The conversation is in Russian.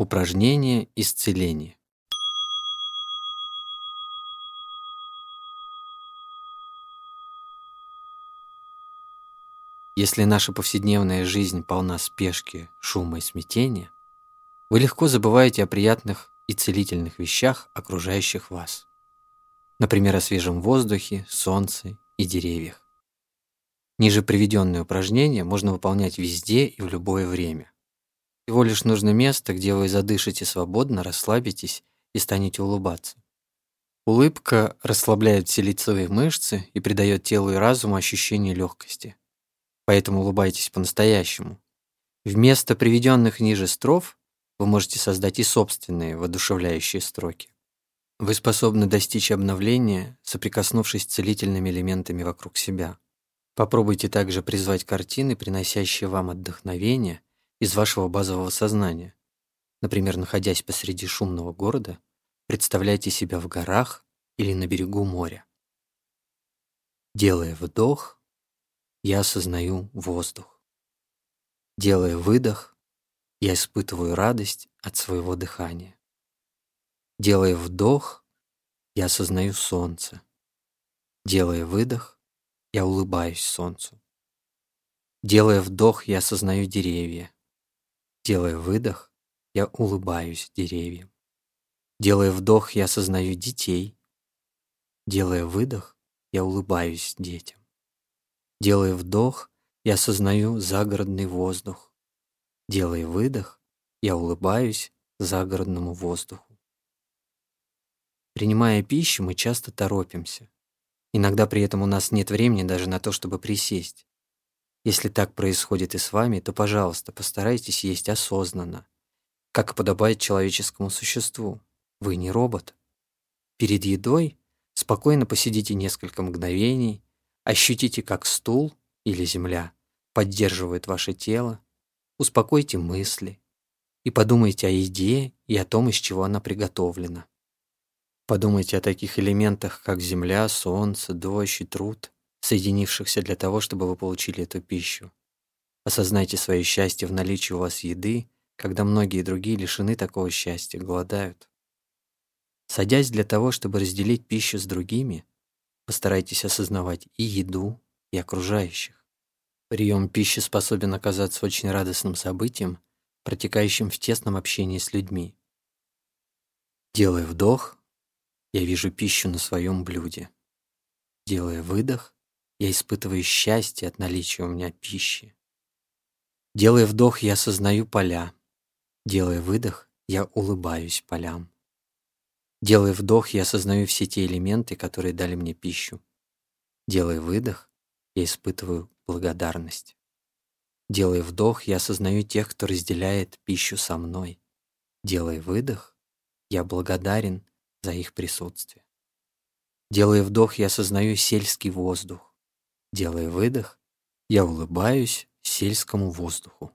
Упражнение исцеления. Если наша повседневная жизнь полна спешки, шума и смятения, вы легко забываете о приятных и целительных вещах, окружающих вас. Например, о свежем воздухе, солнце и деревьях. Ниже приведенные упражнения можно выполнять везде и в любое время. Всего лишь нужно место, где вы задышите свободно, расслабитесь и станете улыбаться. Улыбка расслабляет все лицевые мышцы и придает телу и разуму ощущение легкости. Поэтому улыбайтесь по-настоящему. Вместо приведенных ниже строф вы можете создать и собственные воодушевляющие строки. Вы способны достичь обновления, соприкоснувшись с целительными элементами вокруг себя. Попробуйте также призвать картины, приносящие вам отдохновение, из вашего базового сознания. Например, находясь посреди шумного города, представляйте себя в горах или на берегу моря. Делая вдох, я осознаю воздух. Делая выдох, я испытываю радость от своего дыхания. Делая вдох, я осознаю солнце. Делая выдох, я улыбаюсь солнцу. Делая вдох, я осознаю деревья. Делая выдох, я улыбаюсь деревьям. Делая вдох, я осознаю детей. Делая выдох, я улыбаюсь детям. Делая вдох, я осознаю загородный воздух. Делая выдох, я улыбаюсь загородному воздуху. Принимая пищу, мы часто торопимся. Иногда при этом у нас нет времени даже на то, чтобы присесть. Если так происходит и с вами, то, пожалуйста, постарайтесь есть осознанно, как подобает человеческому существу. Вы не робот. Перед едой спокойно посидите несколько мгновений, ощутите, как стул или земля поддерживает ваше тело, успокойте мысли и подумайте о еде и о том, из чего она приготовлена. Подумайте о таких элементах, как земля, солнце, дождь и труд, соединившихся для того, чтобы вы получили эту пищу. Осознайте свое счастье в наличии у вас еды, когда многие другие лишены такого счастья, голодают. Садясь для того, чтобы разделить пищу с другими, постарайтесь осознавать и еду, и окружающих. Прием пищи способен оказаться очень радостным событием, протекающим в тесном общении с людьми. Делая вдох, я вижу пищу на своем блюде. Делая выдох, я испытываю счастье от наличия у меня пищи. Делая вдох, я осознаю поля. Делая выдох, я улыбаюсь полям. Делая вдох, я осознаю все те элементы, которые дали мне пищу. Делая выдох, я испытываю благодарность. Делая вдох, я осознаю тех, кто разделяет пищу со мной. Делая выдох, я благодарен за их присутствие. Делая вдох, я осознаю сельский воздух. Делая выдох, я улыбаюсь сельскому воздуху.